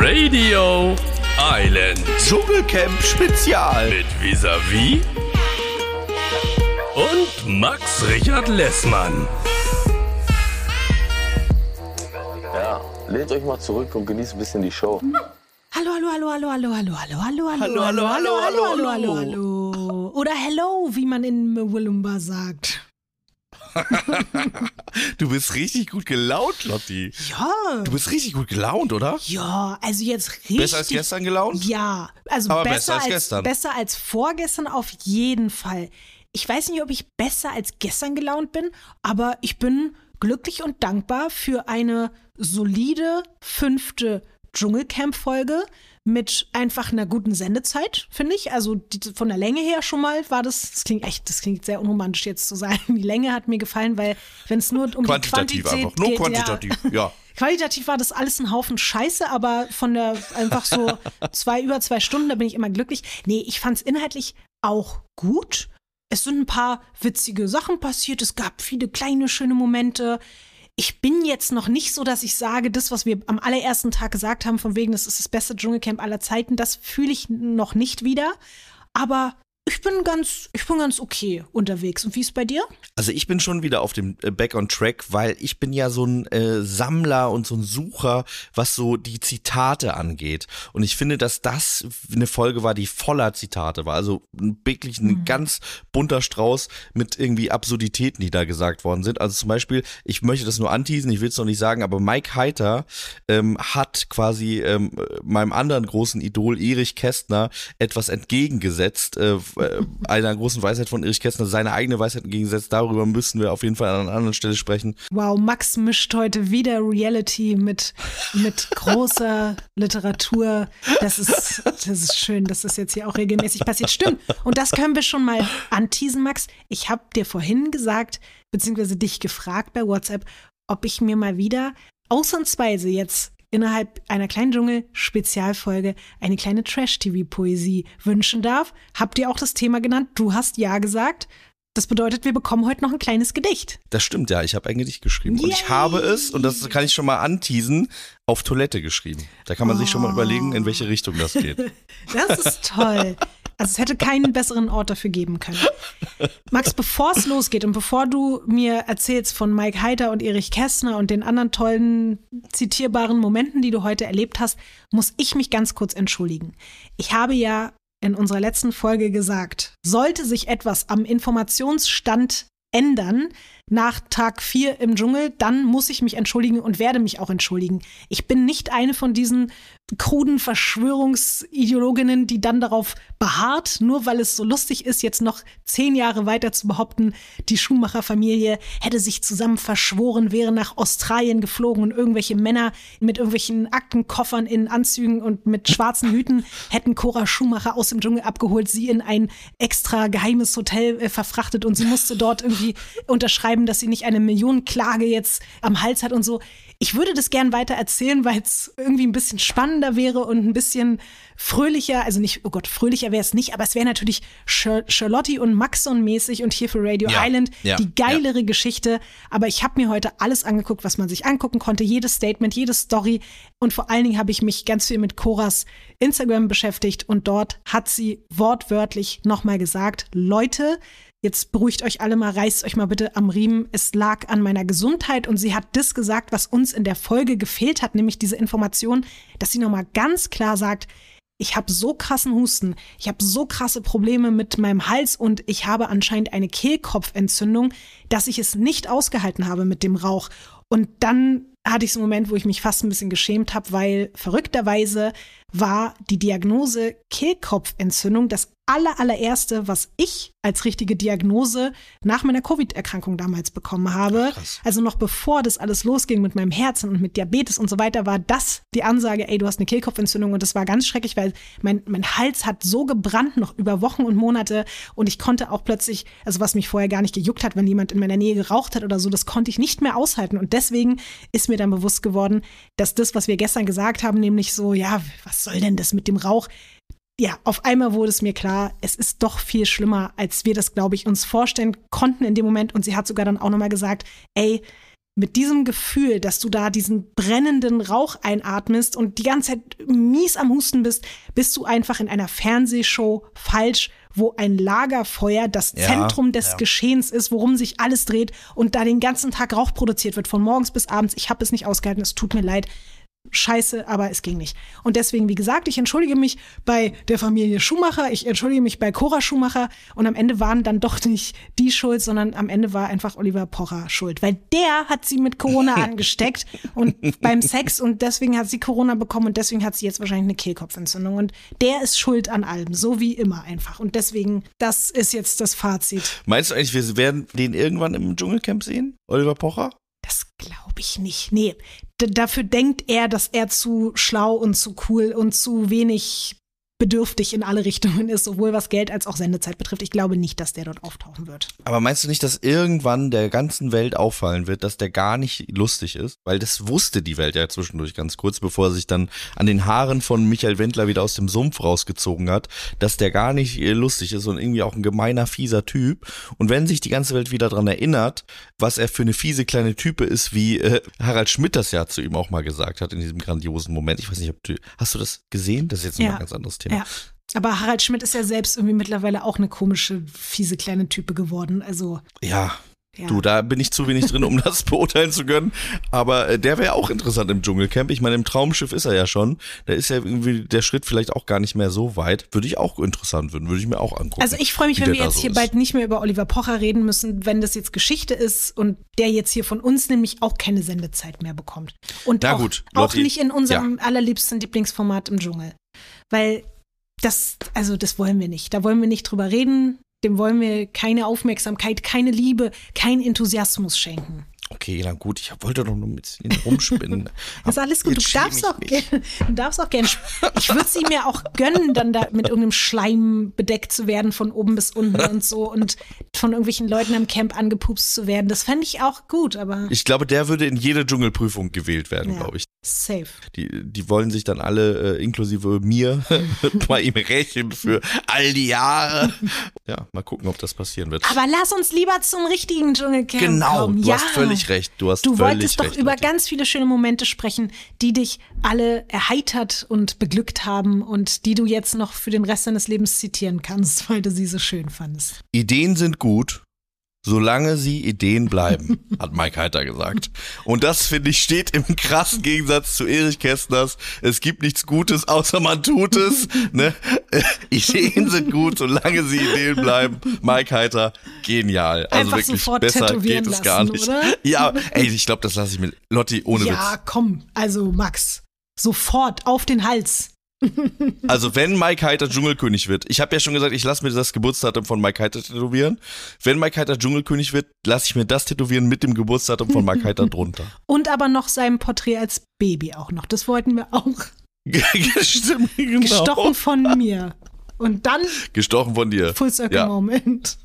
Radio Island Dschungelcamp Spezial. mit Visavi und Max Richard Lessmann. Ja, lehnt euch mal zurück und genießt ein bisschen die Show. Hallo, hallo, hallo, hallo, hallo, hallo, hallo, hallo, Hallo, hallo, hallo, hallo, hallo, hallo, hallo, hallo. hallo. Oder hello, wie man in Mwilumba sagt. Du bist richtig gut gelaunt, Lotti. Ja. Du bist richtig gut gelaunt, oder? Ja, also jetzt richtig. Besser als gestern gelaunt? Ja, also Aber besser, besser als als, gestern. besser als vorgestern auf jeden Fall. Ich weiß nicht, ob ich besser als gestern gelaunt bin, aber ich bin glücklich und dankbar für eine solide fünfte Dschungelcamp-Folge mit einfach einer guten Sendezeit, finde ich. Also die, von der Länge her schon mal war das, das klingt echt, das klingt sehr unromantisch jetzt zu sagen. Die Länge hat mir gefallen, weil wenn es nur um Quantitativ die Quantität einfach. Nur geht, quantitativ, Ja, ja. Qualitativ war das alles ein Haufen Scheiße, aber von der einfach so zwei über zwei Stunden, da bin ich immer glücklich. Nee, ich fand's inhaltlich auch gut. Es sind ein paar witzige Sachen passiert. Es gab viele kleine schöne Momente. Ich bin jetzt noch nicht so, dass ich sage, das, was wir am allerersten Tag gesagt haben, von wegen, das ist das beste Dschungelcamp aller Zeiten, das fühle ich noch nicht wieder. Aber ich bin ganz, ich bin ganz okay unterwegs. Und wie ist bei dir? Also ich bin schon wieder auf dem äh, Back on Track, weil ich bin ja so ein äh, Sammler und so ein Sucher, was so die Zitate angeht. Und ich finde, dass das eine Folge war, die voller Zitate war. Also wirklich ein ganz bunter Strauß mit irgendwie Absurditäten, die da gesagt worden sind. Also zum Beispiel, ich möchte das nur anteasen, ich will es noch nicht sagen, aber Mike Heiter ähm, hat quasi ähm, meinem anderen großen Idol Erich Kästner etwas entgegengesetzt, äh, einer großen Weisheit von Erich Kästner, seine eigene Weisheit entgegengesetzt. Darüber müssen wir auf jeden Fall an einer anderen Stelle sprechen. Wow, Max mischt heute wieder Reality mit, mit großer Literatur. Das ist, das ist schön, dass das jetzt hier auch regelmäßig passiert. Stimmt. Und das können wir schon mal anteasen, Max. Ich habe dir vorhin gesagt, beziehungsweise dich gefragt bei WhatsApp, ob ich mir mal wieder ausnahmsweise jetzt innerhalb einer kleinen Dschungel-Spezialfolge eine kleine Trash-TV-Poesie wünschen darf. Habt ihr auch das Thema genannt? Du hast ja gesagt. Das bedeutet, wir bekommen heute noch ein kleines Gedicht. Das stimmt ja, ich habe ein Gedicht geschrieben. Und ich Yay! habe es, und das kann ich schon mal anteasen, auf Toilette geschrieben. Da kann man sich schon mal überlegen, in welche Richtung das geht. Das ist toll. Also es hätte keinen besseren Ort dafür geben können. Max, bevor es losgeht und bevor du mir erzählst von Mike Heiter und Erich Kästner und den anderen tollen, zitierbaren Momenten, die du heute erlebt hast, muss ich mich ganz kurz entschuldigen. Ich habe ja in unserer letzten Folge gesagt, sollte sich etwas am Informationsstand ändern nach Tag 4 im Dschungel, dann muss ich mich entschuldigen und werde mich auch entschuldigen. Ich bin nicht eine von diesen kruden Verschwörungsideologinnen, die dann darauf beharrt, nur weil es so lustig ist, jetzt noch zehn Jahre weiter zu behaupten, die Schumacher-Familie hätte sich zusammen verschworen, wäre nach Australien geflogen und irgendwelche Männer mit irgendwelchen Aktenkoffern in Anzügen und mit schwarzen Hüten hätten Cora Schumacher aus dem Dschungel abgeholt, sie in ein extra geheimes Hotel äh, verfrachtet und sie musste dort irgendwie unterschreiben, dass sie nicht eine Millionenklage jetzt am Hals hat und so. Ich würde das gern weiter erzählen, weil es irgendwie ein bisschen spannender wäre und ein bisschen fröhlicher, also nicht, oh Gott, fröhlicher wäre es nicht, aber es wäre natürlich Char Charlotte und Maxon mäßig und hier für Radio Ja, Island ja, die geilere Geschichte. Aber ich habe mir heute alles angeguckt, was man sich angucken konnte, jedes Statement, jede Story. Und vor allen Dingen habe ich mich ganz viel mit Coras Instagram beschäftigt und dort hat sie wortwörtlich nochmal gesagt, Leute, Jetzt beruhigt euch alle mal, reißt euch mal bitte am Riemen. Es lag an meiner Gesundheit und sie hat das gesagt, was uns in der Folge gefehlt hat, nämlich diese Information, dass sie nochmal ganz klar sagt, ich habe so krassen Husten, ich habe so krasse Probleme mit meinem Hals und ich habe anscheinend eine Kehlkopfentzündung, dass ich es nicht ausgehalten habe mit dem Rauch. Und dann hatte ich so einen Moment, wo ich mich fast ein bisschen geschämt habe, weil verrückterweise war die Diagnose Kehlkopfentzündung das aller, allererste, was ich als richtige Diagnose nach meiner Covid-Erkrankung damals bekommen habe. Krass. Also noch bevor das alles losging mit meinem Herzen und mit Diabetes und so weiter, war das die Ansage, ey, du hast eine Kehlkopfentzündung und das war ganz schrecklich, weil mein, mein Hals hat so gebrannt noch über Wochen und Monate und ich konnte auch plötzlich, also was mich vorher gar nicht gejuckt hat, wenn jemand in meiner Nähe geraucht hat oder so, das konnte ich nicht mehr aushalten und deswegen ist mir dann bewusst geworden, dass das, was wir gestern gesagt haben, nämlich so, ja, was soll denn das mit dem Rauch? ja, auf einmal wurde es mir klar, es ist doch viel schlimmer, als wir das, glaube ich, uns vorstellen konnten in dem Moment. Und sie hat sogar dann auch nochmal gesagt, ey, mit diesem Gefühl, dass du da diesen brennenden Rauch einatmest und die ganze Zeit mies am Husten bist, bist du einfach in einer Fernsehshow falsch, wo ein Lagerfeuer das Ja, Zentrum des ja. Geschehens ist, worum sich alles dreht und da den ganzen Tag Rauch produziert wird, von morgens bis abends. Ich habe es nicht ausgehalten, es tut mir leid. Scheiße, aber es ging nicht. Und deswegen, wie gesagt, ich entschuldige mich bei der Familie Schumacher, ich entschuldige mich bei Cora Schumacher und am Ende waren dann doch nicht die schuld, sondern am Ende war einfach Oliver Pocher schuld, weil der hat sie mit Corona angesteckt und beim Sex und deswegen hat sie Corona bekommen und deswegen hat sie jetzt wahrscheinlich eine Kehlkopfentzündung und der ist schuld an allem, so wie immer einfach. Und deswegen, das ist jetzt das Fazit. Meinst du eigentlich, wir werden den irgendwann im Dschungelcamp sehen? Oliver Pocher? Das glaube ich nicht. Nee, dafür denkt er, dass er zu schlau und zu cool und zu wenig bedürftig in alle Richtungen ist, sowohl was Geld als auch Sendezeit betrifft. Ich glaube nicht, dass der dort auftauchen wird. Aber meinst du nicht, dass irgendwann der ganzen Welt auffallen wird, dass der gar nicht lustig ist? Weil das wusste die Welt ja zwischendurch ganz kurz, bevor er sich dann an den Haaren von Michael Wendler wieder aus dem Sumpf rausgezogen hat, dass der gar nicht äh, lustig ist und irgendwie auch ein gemeiner, fieser Typ. Und wenn sich die ganze Welt wieder dran erinnert, was er für eine fiese kleine Type ist, wie äh, Harald Schmidt das ja zu ihm auch mal gesagt hat in diesem grandiosen Moment. Ich weiß nicht, ob du, hast du das gesehen? Das ist jetzt Ja. ein ganz anderes Thema. Ja. Aber Harald Schmidt ist ja selbst irgendwie mittlerweile auch eine komische, fiese kleine Type geworden. Also, ja. ja. Du, da bin ich zu wenig drin, um das beurteilen zu können. Aber äh, der wäre auch interessant im Dschungelcamp. Ich meine, im Traumschiff ist er ja schon. Da ist ja irgendwie der Schritt vielleicht auch gar nicht mehr so weit. Würde ich auch interessant finden, würde ich mir auch angucken. Also ich freue mich, wenn wir jetzt so hier ist. bald nicht mehr über Oliver Pocher reden müssen, wenn das jetzt Geschichte ist und der jetzt hier von uns nämlich auch keine Sendezeit mehr bekommt. Und Na auch, gut, auch nicht in unserem allerliebsten Lieblingsformat im Dschungel. Weil das, also das wollen wir nicht. Da wollen wir nicht drüber reden. Dem wollen wir keine Aufmerksamkeit, keine Liebe, keinen Enthusiasmus schenken. Okay, na gut, ich wollte doch nur ein bisschen rumspinnen. Das ist alles gut. Du darfst, auch gerne, du darfst auch gerne. Ich würde sie mir auch gönnen, dann da mit irgendeinem Schleim bedeckt zu werden von oben bis unten und so und von irgendwelchen Leuten am Camp angepupst zu werden. Das fände ich auch gut, aber Ich glaube, der würde in jede Dschungelprüfung gewählt werden, Ja. glaube ich. safe. Die, die wollen sich dann alle, äh, inklusive mir, bei ihm rächen für all die Jahre. Ja, mal gucken, ob das passieren wird. Aber lass uns lieber zum richtigen Dschungelcamp genau, kommen. du ja. hast völlig recht. Du hast Du völlig wolltest doch recht, über ganz viele schöne Momente sprechen, die dich alle erheitert und beglückt haben und die du jetzt noch für den Rest deines Lebens zitieren kannst, weil du sie so schön fandest. Ideen sind gut, solange sie Ideen bleiben, hat Mike Heiter gesagt. Und das, finde ich, steht im krassen Gegensatz zu Erich Kästners. Es gibt nichts Gutes, außer man tut es. Ne? Ideen sind gut, solange sie Ideen bleiben. Mike Heiter, genial. Also Einfach wirklich, besser geht es gar nicht. oder? Ja, ey, ich glaube, das lasse ich mit Lotti ohne ja, Witz. komm, also Max, sofort auf den Hals. Also wenn Mike Heiter Dschungelkönig wird, ich habe ja schon gesagt, ich lasse mir das Geburtsdatum von Mike Heiter tätowieren. Wenn Mike Heiter Dschungelkönig wird, lasse ich mir das tätowieren mit dem Geburtsdatum von Mike Heiter drunter. Und aber noch sein Porträt als Baby auch noch. Das wollten wir auch. Stimmt, genau. Gestochen von mir. Und dann Gestochen von dir. Full Circle Ja. Moment.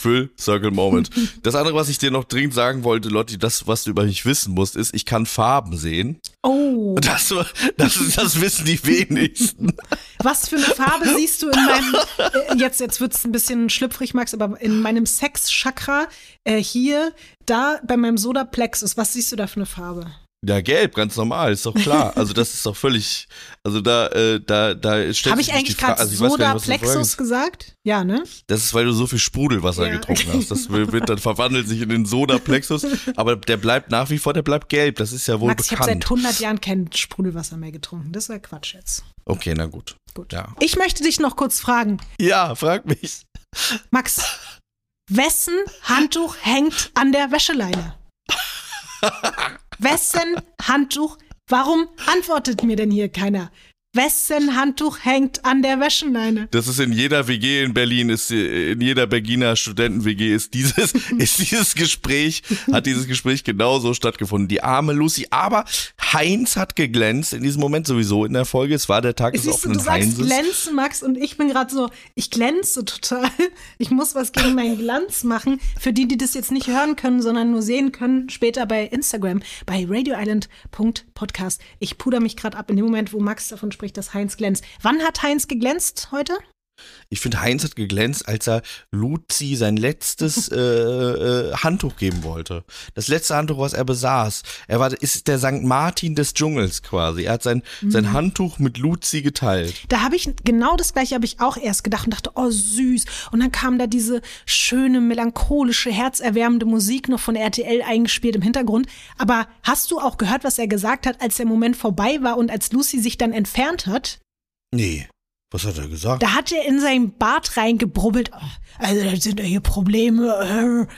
Full Circle Moment. Das andere, was ich dir noch dringend sagen wollte, Lotti, das, was du über mich wissen musst, ist, ich kann Farben sehen. Oh, Das, das, das wissen die wenigsten. was für eine Farbe siehst du in meinem, äh, jetzt, jetzt wird es ein bisschen schlüpfrig, Max, aber in meinem Sex-Chakra äh, hier, da bei meinem Sodaplexus, was siehst du da für eine Farbe? Ja, gelb, ganz normal, ist doch klar. Also das ist doch völlig, also da, äh, da, da stellt Habe ich eigentlich gerade also Sodaplexus gesagt? Ja, ne? Das ist, weil du so viel Sprudelwasser Ja. getrunken hast. Das wird dann verwandelt sich in den Sodaplexus, aber der bleibt nach wie vor, der bleibt gelb. Das ist ja wohl Max, ich habe seit bekannt. 100 Jahren kein Sprudelwasser mehr getrunken. Das ist ja Quatsch jetzt. Okay, na gut. Gut. Ja. Ich möchte dich noch kurz fragen. Ja, frag mich. Max, wessen Handtuch hängt an der Wäscheleine? Wessen Handtuch? Warum antwortet mir denn hier keiner? Wessen Handtuch hängt an der Wäscheleine? Das ist in jeder WG in Berlin, ist äh, in jeder Berliner Studenten-WG ist dieses, ist dieses Gespräch, hat dieses Gespräch genauso stattgefunden. Die arme Lucy, aber Heinz hat geglänzt in diesem Moment sowieso in der Folge. Es war der Tag des Siehst du, offenen du sagst Heinzes. glänzen, Max, und ich bin gerade so, ich glänze total. Ich muss was gegen meinen Glanz machen. Für die, die das jetzt nicht hören können, sondern nur sehen können, später bei Instagram, bei radioisland.podcast. Ich puder mich gerade ab in dem Moment, wo Max davon spricht, dass Heinz glänzt. Wann hat Heinz geglänzt heute? Ich finde, Heinz hat geglänzt, als er Luzi sein letztes äh, äh, Handtuch geben wollte. Das letzte Handtuch, was er besaß. Er war, ist der St. Martin des Dschungels quasi. Er hat sein, sein Handtuch mit Luzi geteilt. Da habe ich genau das gleiche habe ich auch erst gedacht und dachte, oh süß. Und dann kam da diese schöne, melancholische, herzerwärmende Musik noch von RTL eingespielt im Hintergrund. Aber hast du auch gehört, was er gesagt hat, als der Moment vorbei war und als Lucy sich dann entfernt hat? Nee. Was hat er gesagt? Da hat er in sein Bart reingebrubbelt. Oh, also, das sind ja hier Probleme.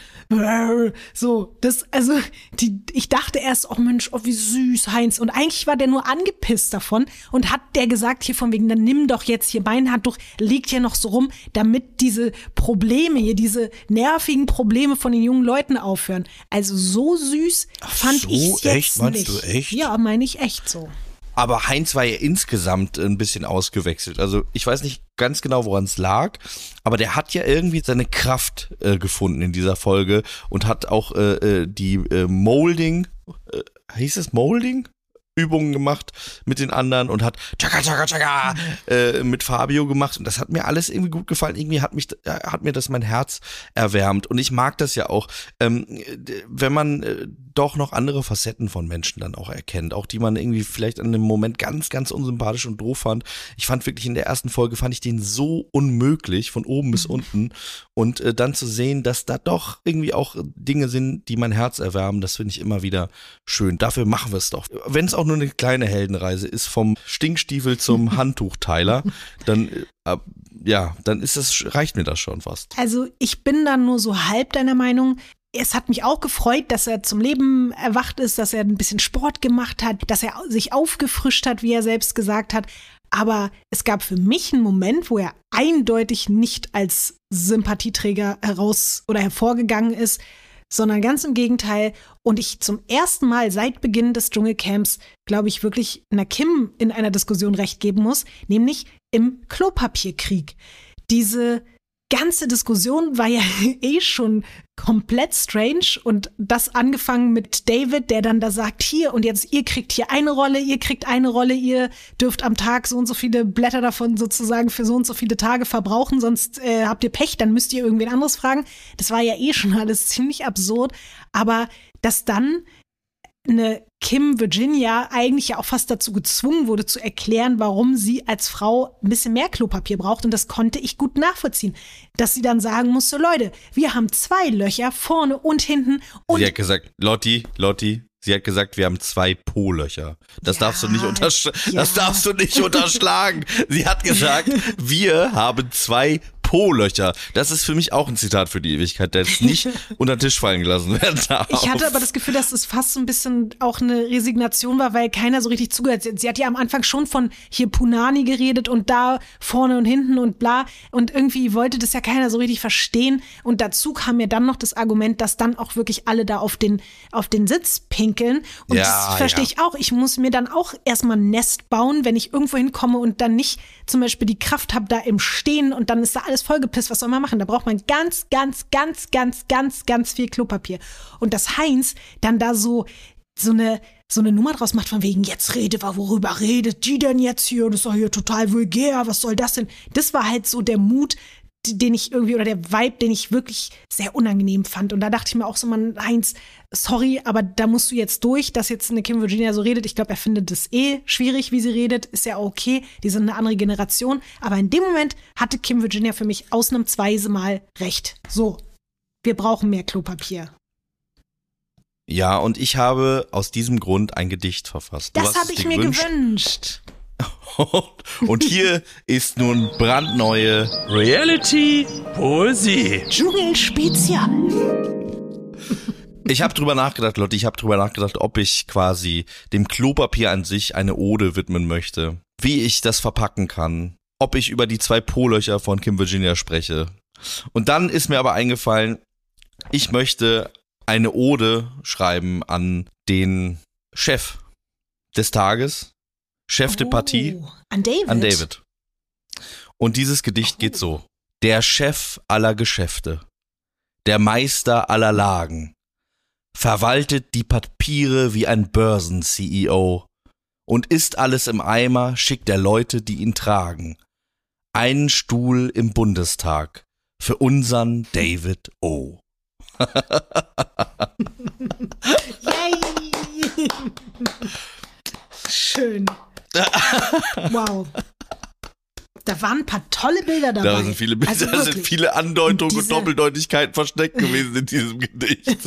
So, das, also, die, ich dachte erst, oh Mensch, oh, wie süß, Heinz. Und eigentlich war der nur angepisst davon und hat der gesagt, hier von wegen, dann nimm doch jetzt hier mein Handtuch, liegt hier noch so rum, damit diese Probleme hier, diese nervigen Probleme von den jungen Leuten aufhören. Also, so süß fand so, ich jetzt echt? Meinst nicht. du echt? Ja, meine ich echt so. Aber Heinz war ja insgesamt ein bisschen ausgewechselt. Also ich weiß nicht ganz genau, woran es lag, aber der hat ja irgendwie seine Kraft äh, gefunden in dieser Folge und hat auch äh, äh, die äh, Molding, äh, hieß es Molding? Übungen gemacht mit den anderen und hat tschakka, tschakka, tschakka, äh, mit Fabio gemacht und das hat mir alles irgendwie gut gefallen. Irgendwie hat mich, äh, hat mir das mein Herz erwärmt und ich mag das ja auch, ähm, wenn man äh, doch noch andere Facetten von Menschen dann auch erkennt, auch die man irgendwie vielleicht an dem Moment ganz, ganz unsympathisch und doof fand. Ich fand wirklich in der ersten Folge fand ich den so unmöglich von oben bis unten und äh, dann zu sehen, dass da doch irgendwie auch Dinge sind, die mein Herz erwärmen, das finde ich immer wieder schön. Dafür machen wir es doch. Wenn es auch nur eine kleine Heldenreise ist, vom Stinkstiefel zum Handtuchteiler, dann äh, ja, dann ist das reicht mir das schon fast. Also ich bin dann nur so halb deiner Meinung. Es hat mich auch gefreut, dass er zum Leben erwacht ist, dass er ein bisschen Sport gemacht hat, dass er sich aufgefrischt hat, wie er selbst gesagt hat. Aber es gab für mich einen Moment, wo er eindeutig nicht als Sympathieträger heraus oder hervorgegangen ist, sondern ganz im Gegenteil. Und ich zum ersten Mal seit Beginn des Dschungelcamps, glaube ich, wirklich einer Kim in einer Diskussion recht geben muss, nämlich im Klopapierkrieg. Diese ganze Diskussion war ja eh schon komplett strange und das angefangen mit David, der dann da sagt, hier und jetzt ihr kriegt hier eine Rolle, ihr kriegt eine Rolle, ihr dürft am Tag so und so viele Blätter davon sozusagen für so und so viele Tage verbrauchen, sonst äh, habt ihr Pech, dann müsst ihr irgendwen anderes fragen. Das war ja eh schon alles ziemlich absurd, aber dass dann eine Kim Virginia eigentlich ja auch fast dazu gezwungen wurde zu erklären, warum sie als Frau ein bisschen mehr Klopapier braucht. Und das konnte ich gut nachvollziehen. Dass sie dann sagen musste, Leute, wir haben zwei Löcher vorne und hinten und sie hat gesagt, Lotti, Lotti, sie hat gesagt, wir haben zwei Po-Löcher. Das Ja, darfst du nicht untersch ja. das darfst du nicht unterschlagen. Sie hat gesagt, wir haben zwei Po-Löcher. Das ist für mich auch ein Zitat für die Ewigkeit, der jetzt nicht unter den Tisch fallen gelassen werden darf. Ich hatte aber das Gefühl, dass es fast so ein bisschen auch eine Resignation war, weil keiner so richtig zugehört. Sie, sie hat ja am Anfang schon von hier Punani geredet und da vorne und hinten und bla. Und irgendwie wollte das ja keiner so richtig verstehen. Und dazu kam mir dann noch das Argument, dass dann auch wirklich alle da auf den, auf den Sitz pinkeln. Und Ja, das verstehe ja. ich auch. Ich muss mir dann auch erstmal ein Nest bauen, wenn ich irgendwo hinkomme und dann nicht zum Beispiel die Kraft habe, da im Stehen und dann ist da alles vollgepisst. Was soll man machen? Da braucht man ganz, ganz, ganz, ganz, ganz, ganz viel Klopapier. Und dass Heinz dann da so, so eine, so eine Nummer draus macht von wegen, jetzt redet, worüber redet die denn jetzt hier? Das ist doch hier total vulgär. Was soll das denn? Das war halt so der Mut, den ich irgendwie, oder der Vibe, den ich wirklich sehr unangenehm fand. Und da dachte ich mir auch so, man, Heinz, sorry, aber da musst du jetzt durch, dass jetzt eine Kim Virginia so redet. Ich glaube, er findet das eh schwierig, wie sie redet. Ist ja okay. Die sind eine andere Generation. Aber in dem Moment hatte Kim Virginia für mich ausnahmsweise mal recht. So. Wir brauchen mehr Klopapier. ja, und ich habe aus diesem Grund ein Gedicht verfasst. Du Das habe ich mir gewünscht. gewünscht. Und hier ist nun brandneue Reality Poesie. Dschungelspezial. Ich habe drüber nachgedacht, Lotte, ich habe drüber nachgedacht, ob ich quasi dem Klopapier an sich eine Ode widmen möchte. Wie ich das verpacken kann. Ob ich über die zwei Po-Löcher von Kim Virginia spreche. Und dann ist mir aber eingefallen, ich möchte eine Ode schreiben an den Chef des Tages, Chef de Partie, Oh, an David. an David. Und dieses Gedicht geht so. Der Chef aller Geschäfte, der Meister aller Lagen, verwaltet die Papiere wie ein Börsen-CEO und ist alles im Eimer, schickt er Leute, die ihn tragen. Einen Stuhl im Bundestag für unseren David O. Yay! Schön. Wow. Da waren ein paar tolle Bilder dabei. Da sind viele, Bilder, Also da sind viele Andeutungen und Doppeldeutigkeiten versteckt gewesen in diesem Gedicht.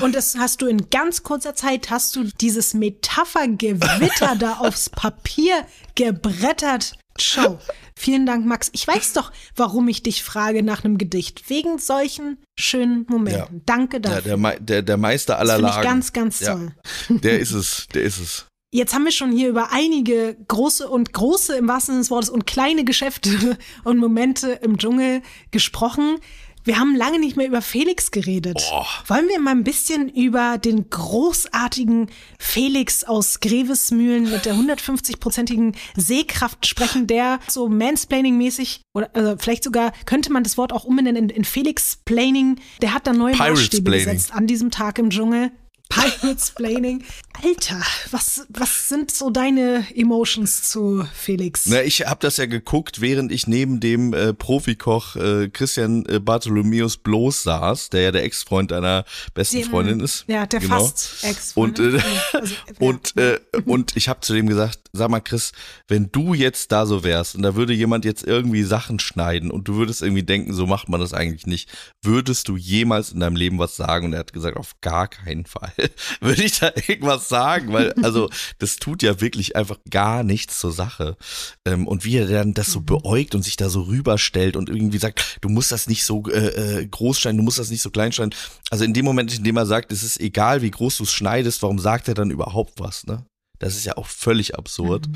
Und das hast du in ganz kurzer Zeit, hast du dieses Metaphergewitter da aufs Papier gebrettert. Show. Vielen Dank, Max. Ich weiß doch, warum ich dich frage nach einem Gedicht. Wegen solchen schönen Momenten. Ja. Danke Ja, dafür. der, Me- der, der Meister aller das finde ich Lagen. ganz, ganz Ja. toll. Der ist es, der ist es. Jetzt haben wir schon hier über einige große und große im wahrsten Sinne des Wortes und kleine Geschäfte und Momente im Dschungel gesprochen. Wir haben lange nicht mehr über Felix geredet. Boah. Wollen wir mal ein bisschen über den großartigen Felix aus Grevesmühlen mit der 150-prozentigen Sehkraft sprechen, der so Mansplaining-mäßig oder also vielleicht sogar könnte man das Wort auch umbenennen in, in Felix-Plaining. Der hat da neue Maßstäbe gesetzt an diesem Tag im Dschungel. Pirates-Plaining. Alter, was, was sind so deine Emotions zu Felix? Na, ich habe das ja geguckt, während ich neben dem äh, Profikoch äh, Christian äh, Bartholomäus Bloß saß, der ja der Ex-Freund deiner besten Dem- Freundin ist. Ja, der Genau. fast ex Und, äh, also, ja. Und, äh, und ich habe zu dem gesagt, sag mal Chris, wenn du jetzt da so wärst und da würde jemand jetzt irgendwie Sachen schneiden und du würdest irgendwie denken, so macht man das eigentlich nicht, würdest du jemals in deinem Leben was sagen? Und er hat gesagt, auf gar keinen Fall würde ich da irgendwas sagen, weil also das tut ja wirklich einfach gar nichts zur Sache. Ähm, und wie er dann das so beäugt und sich da so rüberstellt und irgendwie sagt, du musst das nicht so äh, äh, groß schneiden, du musst das nicht so klein schneiden. Also in dem Moment, in dem er sagt, es ist egal, wie groß du es schneidest, warum sagt er dann überhaupt was, ne? Das ist ja auch völlig absurd.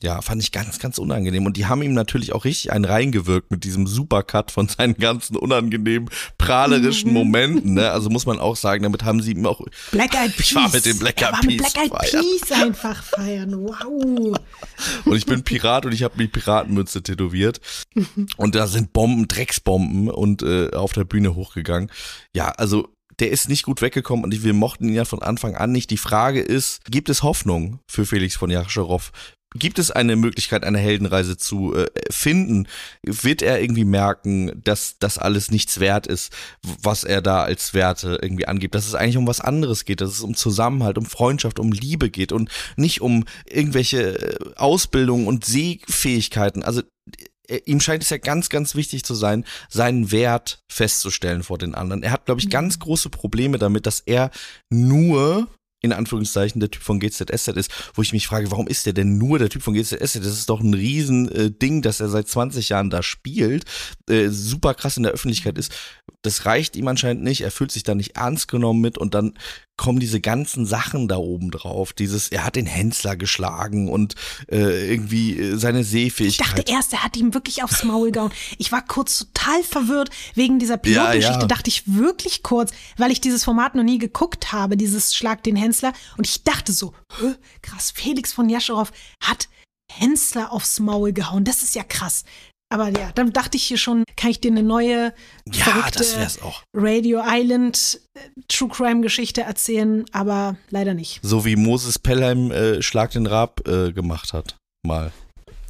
Ja, fand ich ganz, ganz unangenehm. Und die haben ihm natürlich auch richtig einen reingewirkt mit diesem Supercut von seinen ganzen unangenehmen, prahlerischen Momenten. Ne? Also muss man auch sagen, damit haben sie ihm auch. Black Eyed Peas. Ich war mit den Black Eyed mit Peas Black Eyed. Peas einfach feiern. Wow. Und ich bin Pirat und ich habe die Piratenmütze tätowiert. Und da sind Bomben, Drecksbomben und äh, auf der Bühne hochgegangen. Ja, also der ist nicht gut weggekommen und wir mochten ihn ja von Anfang an nicht. Die Frage ist, gibt es Hoffnung für Felix von Jascherow? Gibt es eine Möglichkeit, eine Heldenreise zu äh, finden? Wird er irgendwie merken, dass das alles nichts wert ist, was er da als Werte irgendwie angibt? Dass es eigentlich um was anderes geht, dass es um Zusammenhalt, um Freundschaft, um Liebe geht und nicht um irgendwelche äh, Ausbildung und Sehfähigkeiten. Also äh, ihm scheint es ja ganz, ganz wichtig zu sein, seinen Wert festzustellen vor den anderen. Er hat, glaube ich, ganz große Probleme damit, dass er nur in Anführungszeichen der Typ von GZSZ ist, wo ich mich frage, warum ist der denn nur der Typ von GZSZ? Das ist doch ein riesen äh, Ding, dass er seit 20 Jahren da spielt, äh, super krass in der Öffentlichkeit ist. Das reicht ihm anscheinend nicht, er fühlt sich da nicht ernst genommen mit und dann kommen diese ganzen Sachen da oben drauf. Dieses, er hat den Hensler geschlagen und äh, irgendwie äh, seine Ich Sehfähigkeit. dachte erst, er hat ihm wirklich aufs Maul gehauen. Ich war kurz total verwirrt wegen dieser Pilotgeschichte. ja. Dachte ich wirklich kurz, weil ich dieses Format noch nie geguckt habe, dieses Schlag den Hensler. Und ich dachte so, krass, Felix von Jascherow hat Hensler aufs Maul gehauen. Das ist ja krass. Aber ja, dann dachte ich hier schon, kann ich dir eine neue ja. Radio Island äh, True Crime Geschichte erzählen, aber leider nicht. So wie Moses Pelham äh, Schlag den Rab äh, gemacht hat. Mal.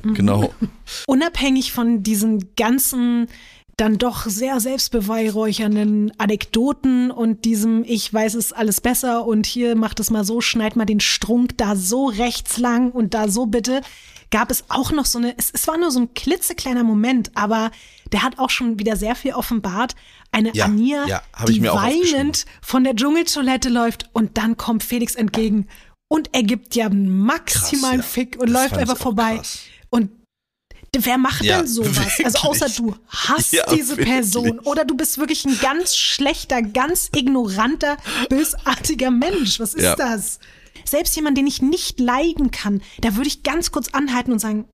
Mhm. Genau. unabhängig von diesen ganzen dann doch sehr selbstbeweihräuchernden Anekdoten und diesem ich weiß es alles besser und hier macht es mal so, schneid mal den Strunk da so rechts lang und da so bitte, gab es auch noch so eine, es, es war nur so ein klitzekleiner Moment, aber der hat auch schon wieder sehr viel offenbart. Eine Ja, Anja, ja, die weinend von der Dschungeltoilette läuft und dann kommt Felix entgegen und er gibt ja einen maximalen Krass, ja. Fick und Das läuft einfach vorbei. krass. Und wer macht Ja, denn sowas? Also wirklich. außer du hast Ja, diese wirklich. Person oder du bist wirklich ein ganz schlechter, ganz ignoranter, bösartiger Mensch. Was ist Ja. das? Selbst jemand, den ich nicht leiden kann, da würde ich ganz kurz anhalten und sagen,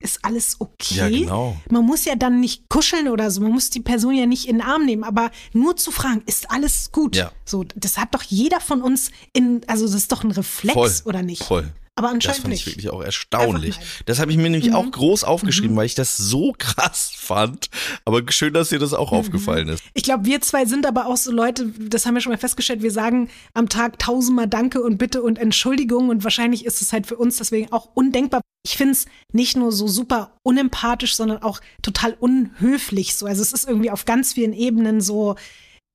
ist alles okay. Ja, genau. Man muss ja dann nicht kuscheln oder so, man muss die Person ja nicht in den Arm nehmen, aber nur zu fragen, ist alles gut? Ja. So, das hat doch jeder von uns in, also das ist doch ein Reflex, Voll, oder nicht? Voll. Aber Das anscheinend fand ich nicht. wirklich auch erstaunlich. Das habe ich mir nämlich Mhm. auch groß aufgeschrieben, weil ich das so krass fand. Aber schön, dass dir das auch Mhm. aufgefallen ist. Ich glaube, wir zwei sind aber auch so Leute, das haben wir schon mal festgestellt, wir sagen am Tag tausendmal Danke und Bitte und Entschuldigung und wahrscheinlich ist es halt für uns deswegen auch undenkbar. Ich finde es nicht nur so super unempathisch, sondern auch total unhöflich so. Also es ist irgendwie auf ganz vielen Ebenen so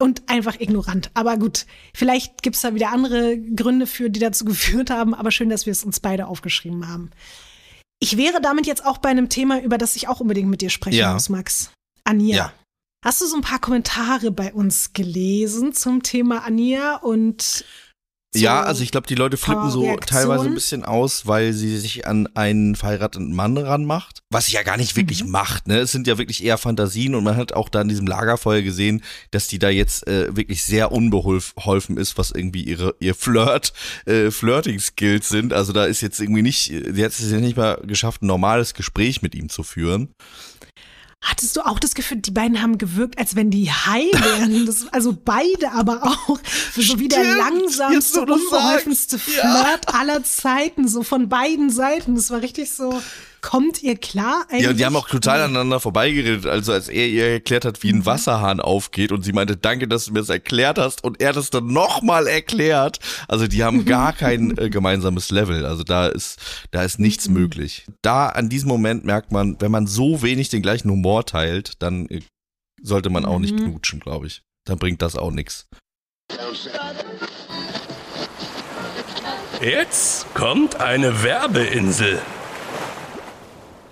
und einfach ignorant. Aber gut, vielleicht gibt es da wieder andere Gründe für, die dazu geführt haben, aber schön, dass wir es uns beide aufgeschrieben haben. Ich wäre damit jetzt auch bei einem Thema, über das ich auch unbedingt mit dir sprechen Ja. muss, Max. Ania. Ja. Hast du so ein paar Kommentare bei uns gelesen zum Thema Ania und so Ja, also ich glaube, die Leute flippen so Reaktionen? teilweise ein bisschen aus, weil sie sich an einen verheirateten Mann ranmacht. Was sie ja gar nicht wirklich Mhm. macht, ne? Es sind ja wirklich eher Fantasien und man hat auch da in diesem Lagerfeuer gesehen, dass die da jetzt äh, wirklich sehr unbeholfen ist, was irgendwie ihre ihr Flirt, äh, Flirting-Skills sind. Also da ist jetzt irgendwie nicht, sie hat es ja nicht mal geschafft, ein normales Gespräch mit ihm zu führen. Hattest du auch das Gefühl, die beiden haben gewirkt, als wenn die high wären? Das, also beide aber auch. So wie der langsamste, unbeholfenste sagst. Ja. Flirt aller Zeiten, so von beiden Seiten. Das war richtig so, kommt ihr klar eigentlich? Ja, und die haben auch total aneinander vorbeigeredet, also als er ihr erklärt hat, wie Mhm. ein Wasserhahn aufgeht und sie meinte, danke, dass du mir das erklärt hast und er das dann nochmal erklärt. Also die haben gar kein äh, gemeinsames Level, also da ist, da ist nichts Mhm. möglich. Da an diesem Moment merkt man, wenn man so wenig den gleichen Humor teilt, dann äh, sollte man auch nicht Mhm. knutschen, glaube ich. Dann bringt das auch nichts. Jetzt kommt eine Werbeinsel.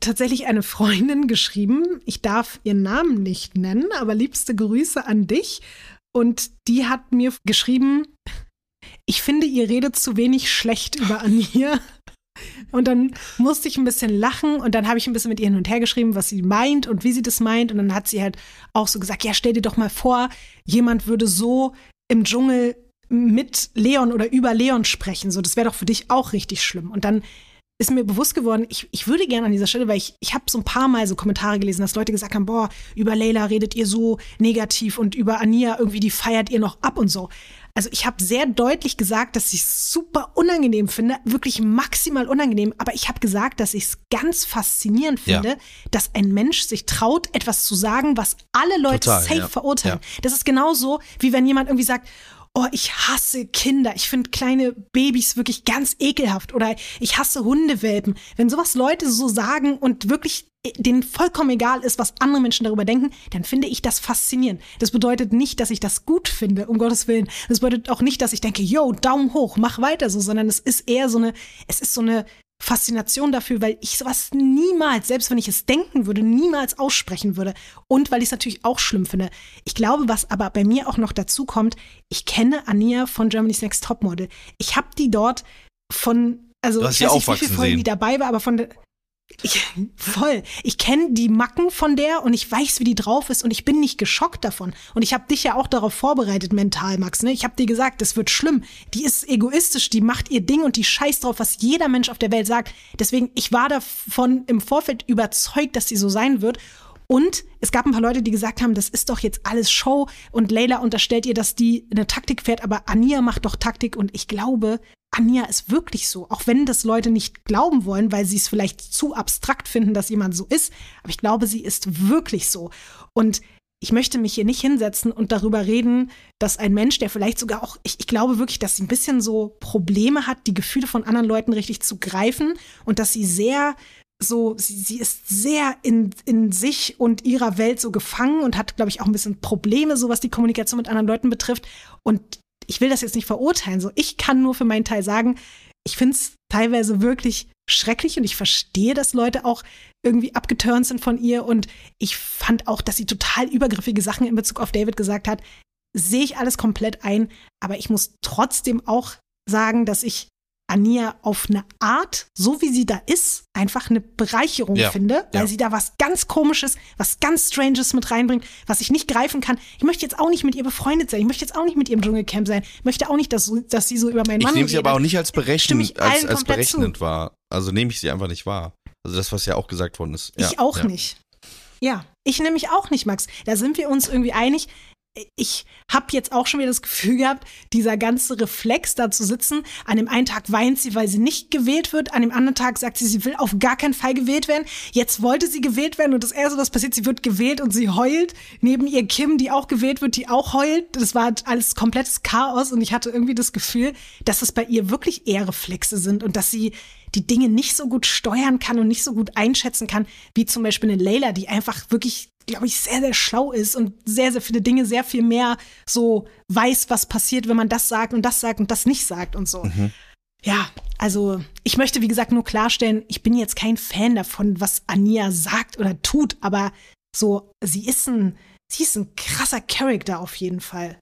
tatsächlich eine Freundin geschrieben, ich darf ihren Namen nicht nennen, aber liebste Grüße an dich. Und die hat mir geschrieben, ich finde, ihr redet zu wenig schlecht über Ania. Und dann musste ich ein bisschen lachen und dann habe ich ein bisschen mit ihr hin und her geschrieben, was sie meint und wie sie das meint. Und dann hat sie halt auch so gesagt, ja, stell dir doch mal vor, jemand würde so im Dschungel mit Leon oder über Leon sprechen. So, das wäre doch für dich auch richtig schlimm. Und dann ist mir bewusst geworden, ich, ich würde gerne an dieser Stelle, weil ich, ich habe so ein paar Mal so Kommentare gelesen, dass Leute gesagt haben, boah, über Leila redet ihr so negativ und über Ania irgendwie, die feiert ihr noch ab und so. Also ich habe sehr deutlich gesagt, dass ich es super unangenehm finde, wirklich maximal unangenehm, aber ich habe gesagt, dass ich es ganz faszinierend finde, ja. dass ein Mensch sich traut, etwas zu sagen, was alle Leute Total, safe ja. verurteilen. Ja. Das ist genauso, wie wenn jemand irgendwie sagt, oh, ich hasse Kinder, ich finde kleine Babys wirklich ganz ekelhaft oder ich hasse Hundewelpen. Wenn sowas Leute so sagen und wirklich denen vollkommen egal ist, was andere Menschen darüber denken, dann finde ich das faszinierend. Das bedeutet nicht, dass ich das gut finde, um Gottes Willen. Das bedeutet auch nicht, dass ich denke, yo, Daumen hoch, mach weiter so, sondern es ist eher so eine, es ist so eine Faszination dafür, weil ich sowas niemals, selbst wenn ich es denken würde, niemals aussprechen würde. Und weil ich es natürlich auch schlimm finde. Ich glaube, was aber bei mir auch noch dazu kommt, ich kenne Ania von Germany's Next Topmodel. Ich habe die dort von, also ich weiß nicht, wie viele Folgen die dabei war, aber von der, ich, voll. Ich kenne die Macken von der und ich weiß, wie die drauf ist und ich bin nicht geschockt davon. Und ich habe dich ja auch darauf vorbereitet mental, Max. Ne? Ich habe dir gesagt, das wird schlimm. Die ist egoistisch, die macht ihr Ding und die scheißt drauf, was jeder Mensch auf der Welt sagt. Deswegen, ich war davon im Vorfeld überzeugt, dass sie so sein wird. Und es gab ein paar Leute, die gesagt haben, das ist doch jetzt alles Show und Leila unterstellt ihr, dass die eine Taktik fährt, aber Ania macht doch Taktik und ich glaube, Anja ist wirklich so, auch wenn das Leute nicht glauben wollen, weil sie es vielleicht zu abstrakt finden, dass jemand so ist. Aber ich glaube, sie ist wirklich so. Und ich möchte mich hier nicht hinsetzen und darüber reden, dass ein Mensch, der vielleicht sogar auch, ich, ich, glaube wirklich, dass sie ein bisschen so Probleme hat, die Gefühle von anderen Leuten richtig zu greifen und dass sie sehr so, sie, sie ist sehr in, in sich und ihrer Welt so gefangen und hat, glaube ich, auch ein bisschen Probleme, so was die Kommunikation mit anderen Leuten betrifft. Und ich will das jetzt nicht verurteilen. So, ich kann nur für meinen Teil sagen, ich finde es teilweise wirklich schrecklich und ich verstehe, dass Leute auch irgendwie abgeturnt sind von ihr und ich fand auch, dass sie total übergriffige Sachen in Bezug auf David gesagt hat. Sehe ich alles komplett ein, aber ich muss trotzdem auch sagen, dass ich Ania auf eine Art, so wie sie da ist, einfach eine Bereicherung ja. finde, weil ja. sie da was ganz Komisches, was ganz Stranges mit reinbringt, was ich nicht greifen kann. Ich möchte jetzt auch nicht mit ihr befreundet sein. Ich möchte jetzt auch nicht mit ihr im Dschungelcamp sein. Ich möchte auch nicht, dass, dass sie so über meinen Mann Ich nehme sie aber auch nicht als berechnend, als, als berechnend wahr. Also nehme ich sie einfach nicht wahr. Also das, was ja auch gesagt worden ist. Ja. Ich auch nicht. Ja, ich nehme mich auch nicht, Max. Da sind wir uns irgendwie einig ich habe jetzt auch schon wieder das Gefühl gehabt, dieser ganze Reflex da zu sitzen. An dem einen Tag weint sie, weil sie nicht gewählt wird. An dem anderen Tag sagt sie, sie will auf gar keinen Fall gewählt werden. Jetzt wollte sie gewählt werden und das Erste, was passiert, sie wird gewählt und sie heult. Neben ihr Kim, die auch gewählt wird, die auch heult. Das war alles komplettes Chaos und ich hatte irgendwie das Gefühl, dass es bei ihr wirklich eher Reflexe sind und dass sie die Dinge nicht so gut steuern kann und nicht so gut einschätzen kann, wie zum Beispiel eine Layla, die einfach wirklich glaube ich, sehr, sehr schlau ist und sehr, sehr viele Dinge sehr viel mehr so weiß, was passiert, wenn man das sagt und das sagt und das nicht sagt und so. Mhm. Ja, also ich möchte, wie gesagt, nur klarstellen, ich bin jetzt kein Fan davon, was Ania sagt oder tut, aber so, sie ist ein, sie ist ein krasser Charakter auf jeden Fall.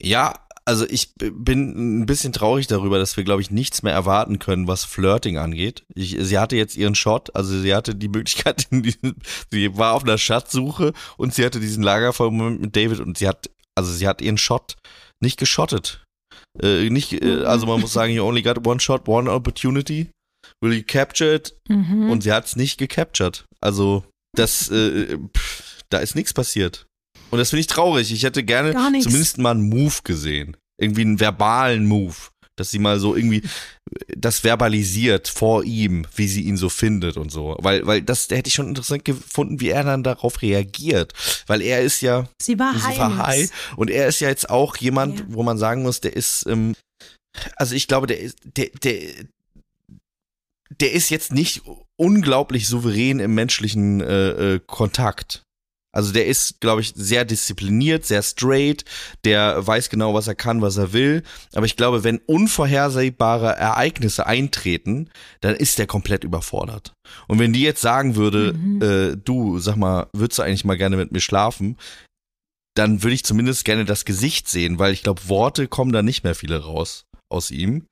Ja, also ich bin ein bisschen traurig darüber, dass wir, glaube ich, nichts mehr erwarten können, was Flirting angeht. Ich, sie hatte jetzt ihren Shot, also sie hatte die Möglichkeit, sie war auf einer Schatzsuche und sie hatte diesen Lagerfeuermoment mit David und sie hat, also sie hat ihren Shot nicht geschottet. Äh, nicht, äh, also man muss sagen, you only got one shot, one opportunity. Will you capture it? Mhm. Und sie hat es nicht gecaptured. Also das, äh, pff, da ist nichts passiert. Und das finde ich traurig. Ich hätte gerne zumindest mal einen Move gesehen. Irgendwie einen verbalen Move. Dass sie mal so irgendwie das verbalisiert vor ihm, wie sie ihn so findet und so. Weil, weil das hätte ich schon interessant gefunden, wie er dann darauf reagiert. Weil er ist ja. Sie war, sie war high. Und er ist ja jetzt auch jemand, ja. wo man sagen muss, der ist, ähm, also ich glaube, der ist, der, der, der ist jetzt nicht unglaublich souverän im menschlichen äh, äh, Kontakt. Also der ist, glaube ich, sehr diszipliniert, sehr straight, der weiß genau, was er kann, was er will. Aber ich glaube, wenn unvorhersehbare Ereignisse eintreten, dann ist der komplett überfordert. Und wenn die jetzt sagen würde, mhm. äh, du, sag mal, würdest du eigentlich mal gerne mit mir schlafen? dann würde ich zumindest gerne das Gesicht sehen, weil ich glaube, Worte kommen da nicht mehr viele raus aus ihm.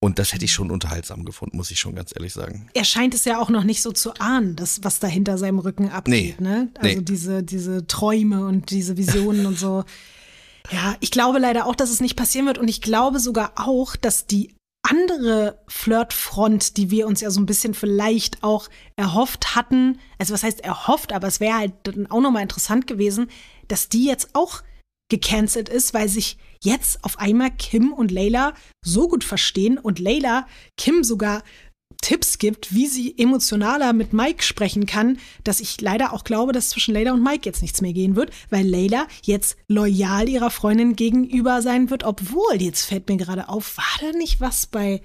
Und das hätte ich schon unterhaltsam gefunden, muss ich schon ganz ehrlich sagen. Er scheint es ja auch noch nicht so zu ahnen, das, was da hinter seinem Rücken abgeht. Nee, ne? Also nee. diese, diese Träume und diese Visionen und so. Ja, ich glaube leider auch, dass es nicht passieren wird. Und ich glaube sogar auch, dass die andere Flirtfront, die wir uns ja so ein bisschen vielleicht auch erhofft hatten, also was heißt erhofft, aber es wäre halt dann auch nochmal interessant gewesen, dass die jetzt auch gecancelt ist, weil sich jetzt auf einmal Kim und Layla so gut verstehen und Layla Kim sogar Tipps gibt, wie sie emotionaler mit Mike sprechen kann, dass ich leider auch glaube, dass zwischen Layla und Mike jetzt nichts mehr gehen wird, weil Layla jetzt loyal ihrer Freundin gegenüber sein wird, obwohl, jetzt fällt mir gerade auf, war da nicht was bei,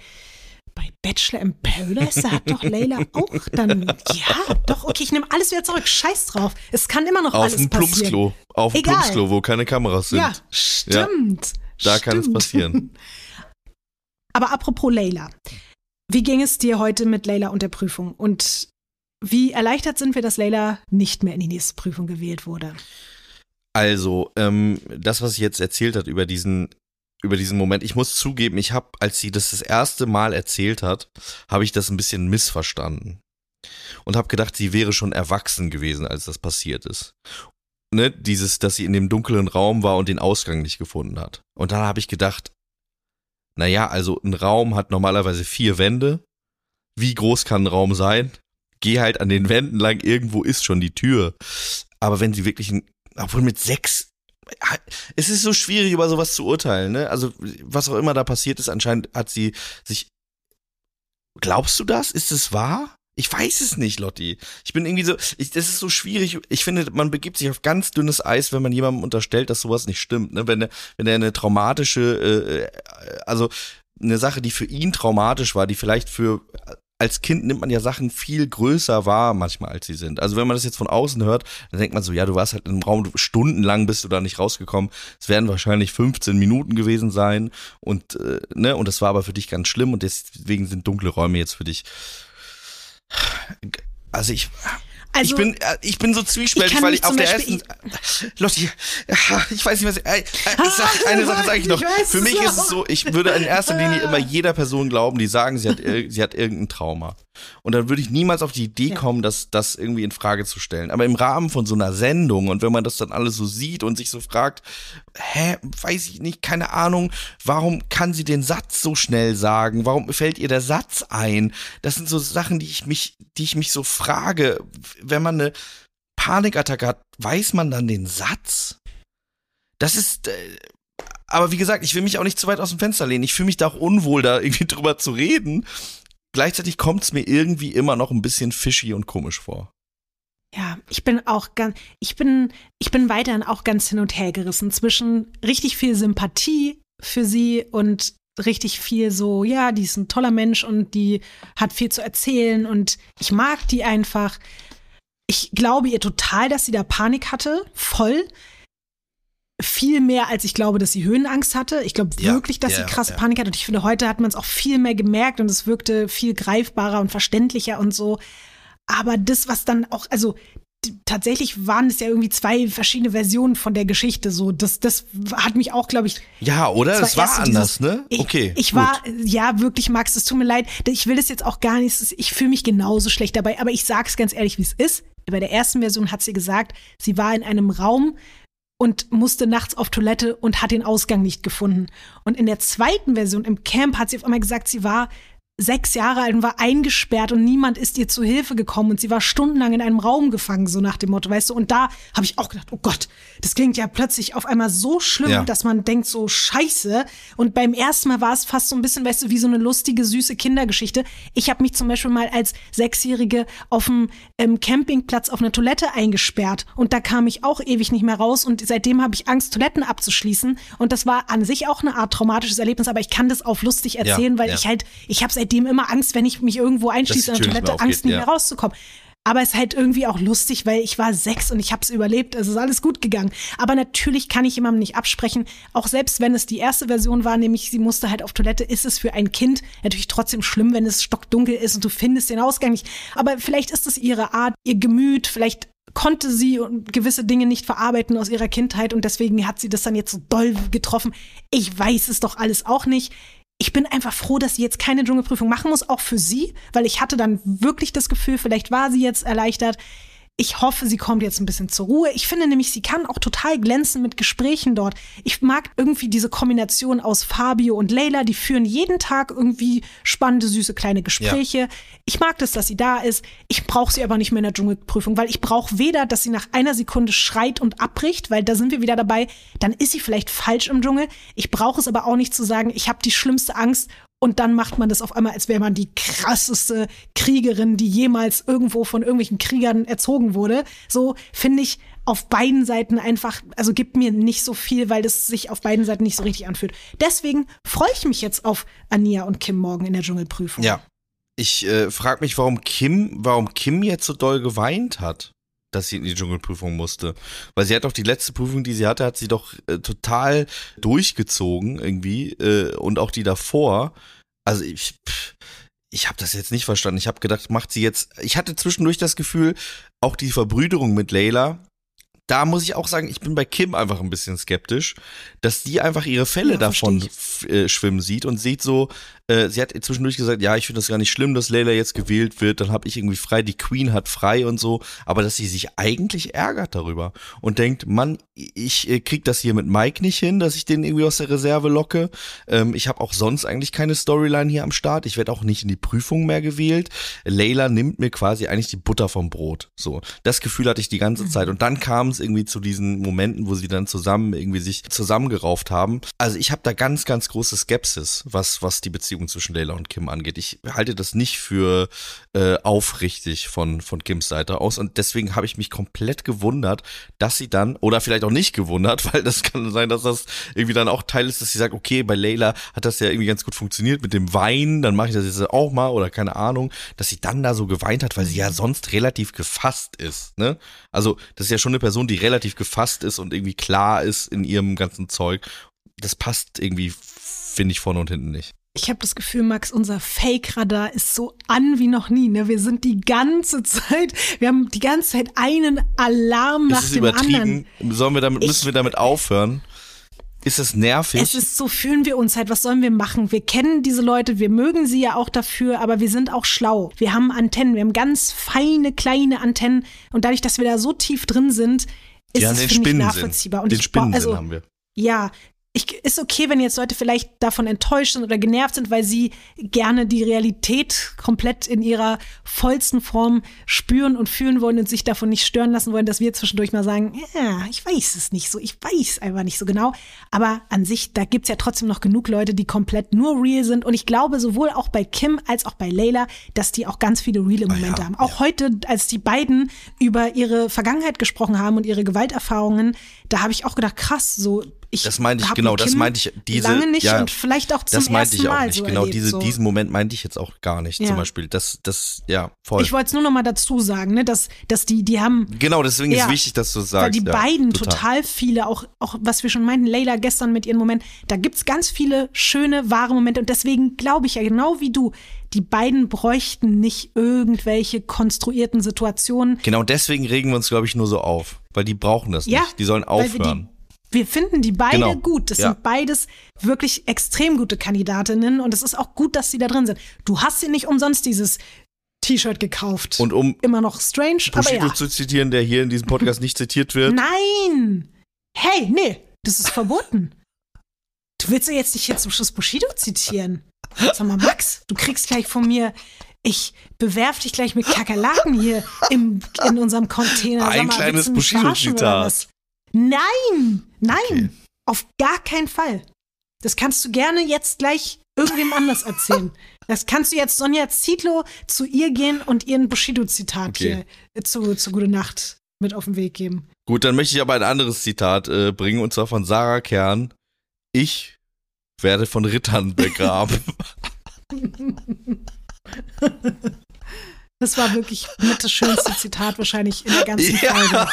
bei Bachelor in Paradise? Da hat doch Layla auch dann, ja, doch, okay, ich nehme alles wieder zurück, scheiß drauf. Es kann immer noch Auf alles dem passieren. Plumpsklo. Auf dem. Plumpsklo, wo keine Kameras sind. Ja, stimmt. Da kann es stimmt. passieren. Aber apropos Layla. Wie ging es dir heute mit Layla und der Prüfung? Und wie erleichtert sind wir, dass Layla nicht mehr in die nächste Prüfung gewählt wurde? Also, ähm, das, was sie jetzt erzählt hat über diesen, über diesen Moment, ich muss zugeben, ich habe, als sie das das erste Mal erzählt hat, habe ich das ein bisschen missverstanden. Und habe gedacht, sie wäre schon erwachsen gewesen, als das passiert ist. Ne, dieses, dass sie in dem dunklen Raum war und den Ausgang nicht gefunden hat. Und dann habe ich gedacht, naja, also ein Raum hat normalerweise vier Wände. Wie groß kann ein Raum sein? Geh halt an den Wänden lang, irgendwo ist schon die Tür. Aber wenn sie wirklich ein, obwohl mit sechs, es ist so schwierig, über sowas zu urteilen, ne? Also, was auch immer da passiert ist, anscheinend hat sie sich. Glaubst du das? Ist es wahr? Ich weiß es nicht, Lotti. Ich bin irgendwie so, ich, das ist so schwierig. Ich finde, man begibt sich auf ganz dünnes Eis, wenn man jemandem unterstellt, dass sowas nicht stimmt. Ne? Wenn er, wenn er eine traumatische, äh, also eine Sache, die für ihn traumatisch war, die vielleicht für als Kind nimmt man ja Sachen viel größer wahr manchmal, als sie sind. Also wenn man das jetzt von außen hört, dann denkt man so, ja, du warst halt im Raum, stundenlang bist du da nicht rausgekommen. Es werden wahrscheinlich 15 Minuten gewesen sein und äh, ne, und das war aber für dich ganz schlimm und deswegen sind dunkle Räume jetzt für dich. Also ich, Also, ich bin, äh, ich bin so zwiespältig, kann weil ich auf der Beispiel- ersten, Lotti, ich weiß nicht was, äh, äh, ich sag, eine Sache sage ich noch. Ich Für mich ist es so, ich würde in erster Linie immer jeder Person glauben, die sagen, sie hat, sie hat irgendein Trauma. Und dann würde ich niemals auf die Idee kommen, das, das irgendwie in Frage zu stellen. Aber im Rahmen von so einer Sendung und wenn man das dann alles so sieht und sich so fragt, hä, weiß ich nicht, keine Ahnung, warum kann sie den Satz so schnell sagen? Warum fällt ihr der Satz ein? Das sind so Sachen, die ich mich, die ich mich so frage, wenn man eine Panikattacke hat, weiß man dann den Satz? Das ist, äh, aber wie gesagt, ich will mich auch nicht zu weit aus dem Fenster lehnen. Ich fühle mich da auch unwohl, da irgendwie drüber zu reden. Gleichzeitig kommt es mir irgendwie immer noch ein bisschen fishy und komisch vor. Ja, ich bin auch ganz, ich bin, ich bin weiterhin auch ganz hin und her gerissen zwischen richtig viel Sympathie für sie und richtig viel so, ja, die ist ein toller Mensch und die hat viel zu erzählen und ich mag die einfach. Ich glaube ihr total, dass sie da Panik hatte, voll. Viel mehr, als ich glaube, dass sie Höhenangst hatte. Ich glaube Ja, wirklich, dass ja, sie krasse ja. Panik hatte. Und ich finde, heute hat man es auch viel mehr gemerkt und es wirkte viel greifbarer und verständlicher und so. Aber das, was dann auch, also tatsächlich waren es ja irgendwie zwei verschiedene Versionen von der Geschichte. So, das, das hat mich auch, glaube ich, Ja, oder? es Das war so anders, dieses- ne? Ich, okay. Ich gut. war, ja, wirklich, Max, es tut mir leid. Ich will das jetzt auch gar nicht. Ich fühle mich genauso schlecht dabei. Aber ich sag's ganz ehrlich, wie es ist. Bei der ersten Version hat sie gesagt, sie war in einem Raum und musste nachts auf Toilette und hat den Ausgang nicht gefunden. Und in der zweiten Version im Camp hat sie auf einmal gesagt, sie war sechs Jahre alt und war eingesperrt und niemand ist ihr zu Hilfe gekommen und sie war stundenlang in einem Raum gefangen, so nach dem Motto, weißt du. Und da habe ich auch gedacht, oh Gott, das klingt ja plötzlich auf einmal so schlimm, Ja. dass man denkt so scheiße. Und beim ersten Mal war es fast so ein bisschen, weißt du, wie so eine lustige, süße Kindergeschichte. Ich habe mich zum Beispiel mal als Sechsjährige auf dem ähm, Campingplatz auf einer Toilette eingesperrt und da kam ich auch ewig nicht mehr raus und seitdem habe ich Angst, Toiletten abzuschließen. Und das war an sich auch eine Art traumatisches Erlebnis, aber ich kann das auf lustig erzählen, weil ja. ich halt, ich habe seitdem immer Angst, wenn ich mich irgendwo einschließe in der Toilette, Angst, nicht ja. mehr rauszukommen. Aber es ist halt irgendwie auch lustig, weil ich war sechs und ich habe es überlebt. Es ist alles gut gegangen. Aber natürlich kann ich jemandem nicht absprechen, auch selbst wenn es die erste Version war, nämlich sie musste halt auf Toilette, ist es für ein Kind natürlich trotzdem schlimm, wenn es stockdunkel ist und du findest den Ausgang nicht. Aber vielleicht ist es ihre Art, ihr Gemüt, vielleicht konnte sie gewisse Dinge nicht verarbeiten aus ihrer Kindheit und deswegen hat sie das dann jetzt so doll getroffen. Ich weiß es doch alles auch nicht. Ich bin einfach froh, dass sie jetzt keine Dschungelprüfung machen muss, auch für sie, weil ich hatte dann wirklich das Gefühl, vielleicht war sie jetzt erleichtert ich hoffe, sie kommt jetzt ein bisschen zur Ruhe. Ich finde nämlich, sie kann auch total glänzen mit Gesprächen dort. Ich mag irgendwie diese Kombination aus Fabio und Leila. Die führen jeden Tag irgendwie spannende, süße kleine Gespräche. Ja. Ich mag das, dass sie da ist. Ich brauche sie aber nicht mehr in der Dschungelprüfung, weil ich brauche weder, dass sie nach einer Sekunde schreit und abbricht, weil da sind wir wieder dabei. Dann ist sie vielleicht falsch im Dschungel. Ich brauche es aber auch nicht zu sagen, ich habe die schlimmste Angst und dann macht man das auf einmal, als wäre man die krasseste Kriegerin, die jemals irgendwo von irgendwelchen Kriegern erzogen wurde. So finde ich auf beiden Seiten einfach, also gibt mir nicht so viel, weil das sich auf beiden Seiten nicht so richtig anfühlt. Deswegen freue ich mich jetzt auf Ania und Kim morgen in der Dschungelprüfung. Ja. Ich äh, frage mich, warum Kim, warum Kim jetzt so doll geweint hat dass sie in die Dschungelprüfung musste. Weil sie hat doch die letzte Prüfung, die sie hatte, hat sie doch äh, total durchgezogen irgendwie äh, und auch die davor. Also ich, ich habe das jetzt nicht verstanden. Ich habe gedacht, macht sie jetzt. Ich hatte zwischendurch das Gefühl, auch die Verbrüderung mit Layla da muss ich auch sagen, ich bin bei Kim einfach ein bisschen skeptisch, dass die einfach ihre Fälle ja, davon äh, schwimmen sieht und sieht so, äh, sie hat zwischendurch gesagt, ja, ich finde das gar nicht schlimm, dass Layla jetzt gewählt wird, dann habe ich irgendwie frei, die Queen hat frei und so, aber dass sie sich eigentlich ärgert darüber und denkt, Mann, ich äh, krieg das hier mit Mike nicht hin, dass ich den irgendwie aus der Reserve locke. Ähm, ich habe auch sonst eigentlich keine Storyline hier am Start. Ich werde auch nicht in die Prüfung mehr gewählt. Layla nimmt mir quasi eigentlich die Butter vom Brot. So, das Gefühl hatte ich die ganze mhm. Zeit und dann kam es irgendwie zu diesen Momenten, wo sie dann zusammen irgendwie sich zusammengerauft haben. Also ich habe da ganz, ganz große Skepsis, was, was die Beziehung zwischen Layla und Kim angeht. Ich halte das nicht für äh, aufrichtig von, von Kims Seite aus und deswegen habe ich mich komplett gewundert, dass sie dann, oder vielleicht auch nicht gewundert, weil das kann sein, dass das irgendwie dann auch Teil ist, dass sie sagt, okay, bei Layla hat das ja irgendwie ganz gut funktioniert mit dem Wein, dann mache ich das jetzt auch mal oder keine Ahnung, dass sie dann da so geweint hat, weil sie ja sonst relativ gefasst ist, ne? Also, das ist ja schon eine Person, die relativ gefasst ist und irgendwie klar ist in ihrem ganzen Zeug. Das passt irgendwie, finde ich, vorne und hinten nicht. Ich habe das Gefühl, Max, unser Fake-Radar ist so an wie noch nie. Ne? Wir sind die ganze Zeit, wir haben die ganze Zeit einen Alarm nach ist es dem übertrieben? anderen. Sollen wir damit, müssen wir damit aufhören? Ist es nervig? Es ist so, fühlen wir uns halt, was sollen wir machen? Wir kennen diese Leute, wir mögen sie ja auch dafür, aber wir sind auch schlau. Wir haben Antennen, wir haben ganz feine, kleine Antennen und dadurch, dass wir da so tief drin sind, ist ja, es für mich nachvollziehbar. Und den Spinnensinn also, haben wir. Ja, ich, ist okay, wenn jetzt Leute vielleicht davon enttäuscht sind oder genervt sind, weil sie gerne die Realität komplett in ihrer vollsten Form spüren und fühlen wollen und sich davon nicht stören lassen wollen, dass wir zwischendurch mal sagen, ja, ich weiß es nicht so, ich weiß einfach nicht so genau. Aber an sich, da gibt's ja trotzdem noch genug Leute, die komplett nur real sind. Und ich glaube, sowohl auch bei Kim als auch bei Layla, dass die auch ganz viele reale Momente ah, ja, haben. Auch ja. heute, als die beiden über ihre Vergangenheit gesprochen haben und ihre Gewalterfahrungen, da habe ich auch gedacht, krass, so ich das meinte ich genau, das meinte ich diese lange nicht ja, und vielleicht auch zum das meinte ersten ich auch Mal nicht. So genau erlebt, diese, so. diesen Moment meinte ich jetzt auch gar nicht. Ja. Zum Beispiel, das das ja voll. Ich wollte es nur noch mal dazu sagen, ne, dass dass die die haben genau deswegen ja, ist wichtig, dass du sagst. Weil die beiden total. total. viele auch auch was wir schon meinten, Leila gestern mit ihrem Moment, da gibt's ganz viele schöne wahre Momente und deswegen glaube ich ja genau wie du, die beiden bräuchten nicht irgendwelche konstruierten Situationen. Genau deswegen regen wir uns glaube ich nur so auf, weil die brauchen das ja, nicht. Die sollen aufhören wir finden die beide genau. gut. Das ja. sind beides wirklich extrem gute Kandidatinnen und es ist auch gut, dass sie da drin sind. Du hast sie nicht umsonst dieses T-Shirt gekauft. Und um immer noch strange, Bushido aber ja. zu zitieren, der hier in diesem Podcast nicht zitiert wird. Nein! Hey, nee, das ist verboten. Du willst ja jetzt nicht hier zum Schluss Bushido zitieren. Sag mal, Max, du kriegst gleich von mir ich bewerf dich gleich mit Kakerlaken hier im, in unserem Container. Ein mal, kleines Bushido-Zitat. Nein, nein, okay. auf gar keinen Fall. Das kannst du gerne jetzt gleich irgendwem anders erzählen. Das kannst du jetzt Sonja Zietlow zu ihr gehen und ihren Bushido-Zitat okay. hier zu, zu Gute Nacht mit auf den Weg geben. Gut, dann möchte ich aber ein anderes Zitat äh, bringen und zwar von Sarah Kern. Ich werde von Rittern begraben. Das war wirklich mit das schönste Zitat wahrscheinlich in der ganzen ja. Folge.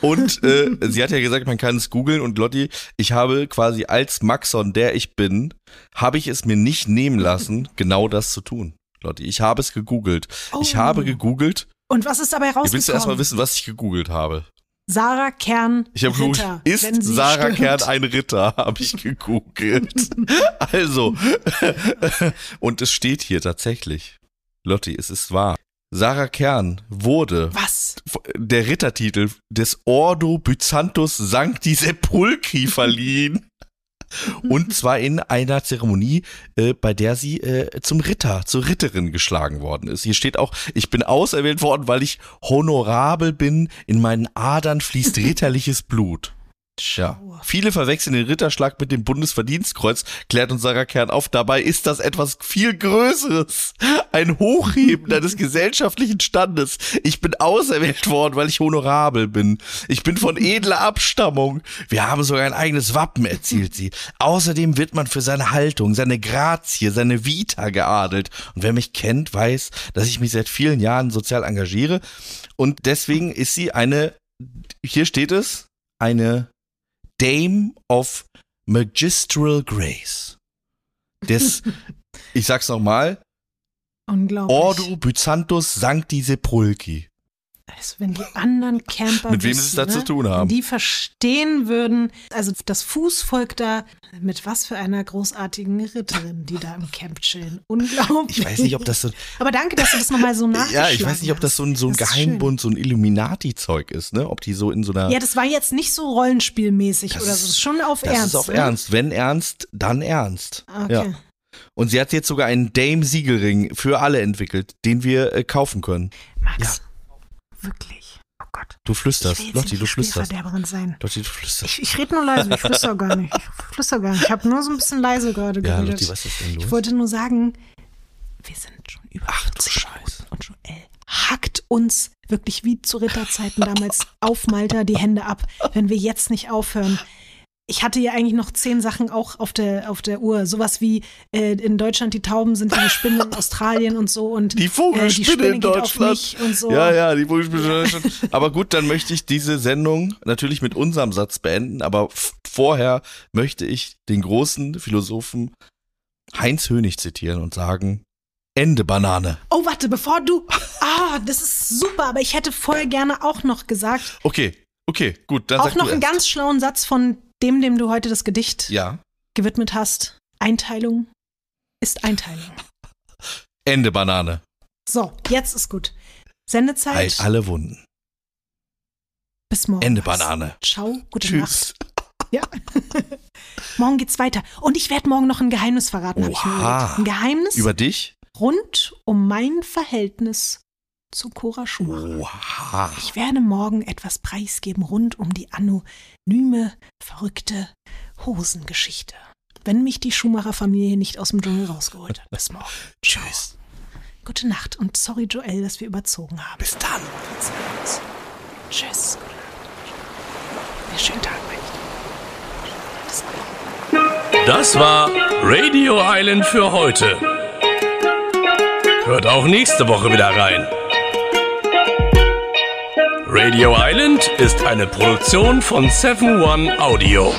Und äh, sie hat ja gesagt, man kann es googeln und Lotti, ich habe quasi als Maxon, der ich bin, habe ich es mir nicht nehmen lassen, genau das zu tun. Lotti, ich habe es gegoogelt. Oh. Ich habe gegoogelt, Und was ist dabei Ihr willst du erstmal rausgekommen? wissen, was ich gegoogelt habe. Sarah Kern Ich habe Ritter, ist Sarah stimmt. Kern ein Ritter? Habe ich gegoogelt. also, und es steht hier tatsächlich. Lotti, es ist wahr. Sarah Kern wurde Was? der Rittertitel des Ordo Byzantus Sancti Sepulchri verliehen. Und zwar in einer Zeremonie, äh, bei der sie äh, zum Ritter, zur Ritterin geschlagen worden ist. Hier steht auch, ich bin auserwählt worden, weil ich honorabel bin, in meinen Adern fließt ritterliches Blut. Ja. Schau. Viele verwechseln den Ritterschlag mit dem Bundesverdienstkreuz, klärt uns Sarah Kern auf. Dabei ist das etwas viel Größeres. Ein Hochheben deines gesellschaftlichen Standes. Ich bin auserwählt worden, weil ich honorabel bin. Ich bin von edler Abstammung. Wir haben sogar ein eigenes Wappen, erzählt sie. Außerdem wird man für seine Haltung, seine Grazie, seine Vita geadelt. Und wer mich kennt, weiß, dass ich mich seit vielen Jahren sozial engagiere. Und deswegen ist sie eine, hier steht es, eine Dame of Magistral Grace. Des, ich sag's nochmal, Unglaublich. Ordo Byzantus Sancti Sepulchi. Also wenn die anderen Camper Mit wem es da ne? zu tun haben. Die verstehen würden, also das Fußvolk da, mit was für einer großartigen Ritterin, die da im Camp chillen. Unglaublich. Ich weiß nicht, ob das so, Aber danke, dass du das nochmal so nachgeschlagen ja, ich weiß nicht, ob das so ein, so ein. Das Geheimbund, so ein Illuminati-Zeug ist, ne? Ob die so in so einer, schön. Ja, das war jetzt nicht so rollenspielmäßig Das oder so. Das ist schon auf das Ernst. ist auf ne? Ernst. Wenn ernst, dann ernst. Okay. Ja. Und sie hat jetzt sogar einen Dame-Siegelring für alle entwickelt, den wir äh, kaufen können. Max, wirklich. Oh Gott. Du flüsterst, Lotti, du flüsterst. Sein. Lotti, du flüsterst. Ich, ich rede nur leise, ich flüster gar nicht. Ich flüster gar nicht. Ich habe nur so ein bisschen leise gerade Ja, geredet. Lotti, was ist denn los? Ich wollte nur sagen, wir sind schon über Ach du 40 Scheiße. und Joel hackt uns wirklich wie zu Ritterzeiten damals auf Malta die Hände ab, wenn wir jetzt nicht aufhören. Ich hatte ja eigentlich noch zehn Sachen auch auf der, auf der Uhr. Sowas wie äh, in Deutschland die Tauben sind wie die Spinnen in Australien und so. Und Die Vogelspinne äh, die Spinne in Deutschland. und so. Ja, ja, die Vogelspinne in Deutschland. Aber gut, dann möchte ich diese Sendung natürlich mit unserem Satz beenden. Aber vorher möchte ich den großen Philosophen Heinz Hönig zitieren und sagen, Ende Banane. Oh, warte, bevor du. Ah, das ist super, aber ich hätte voll gerne auch noch gesagt, Okay, okay, gut, dann auch noch einen ganz schlauen Satz von dem, dem du heute das Gedicht Ja, gewidmet hast. Einteilung ist Einteilung. Ende Banane. So, jetzt ist gut. Sendezeit. Heilt alle Wunden. Bis morgen. Ende Banane. Ciao, gute Nacht. Tschüss. Ja. morgen geht's weiter. Und ich werde morgen noch ein Geheimnis verraten, habe ich mir Oha. Ein Geheimnis Über dich? rund um mein Verhältnis zu Cora Schumacher. Oha. Ich werde morgen etwas preisgeben rund um die anonyme, verrückte Hosengeschichte. Wenn mich die Schumacher-Familie nicht aus dem Dschungel rausgeholt hat. Bis morgen. Tschüss. Gute Nacht und sorry, Joel, dass wir überzogen haben. Bis dann. Tschüss. Gute Nacht. Ja, schönen Tag, meine ich. Das war Radio Island für heute. Hört auch nächste Woche wieder rein. Radio Island ist eine Produktion von 7 One Audio.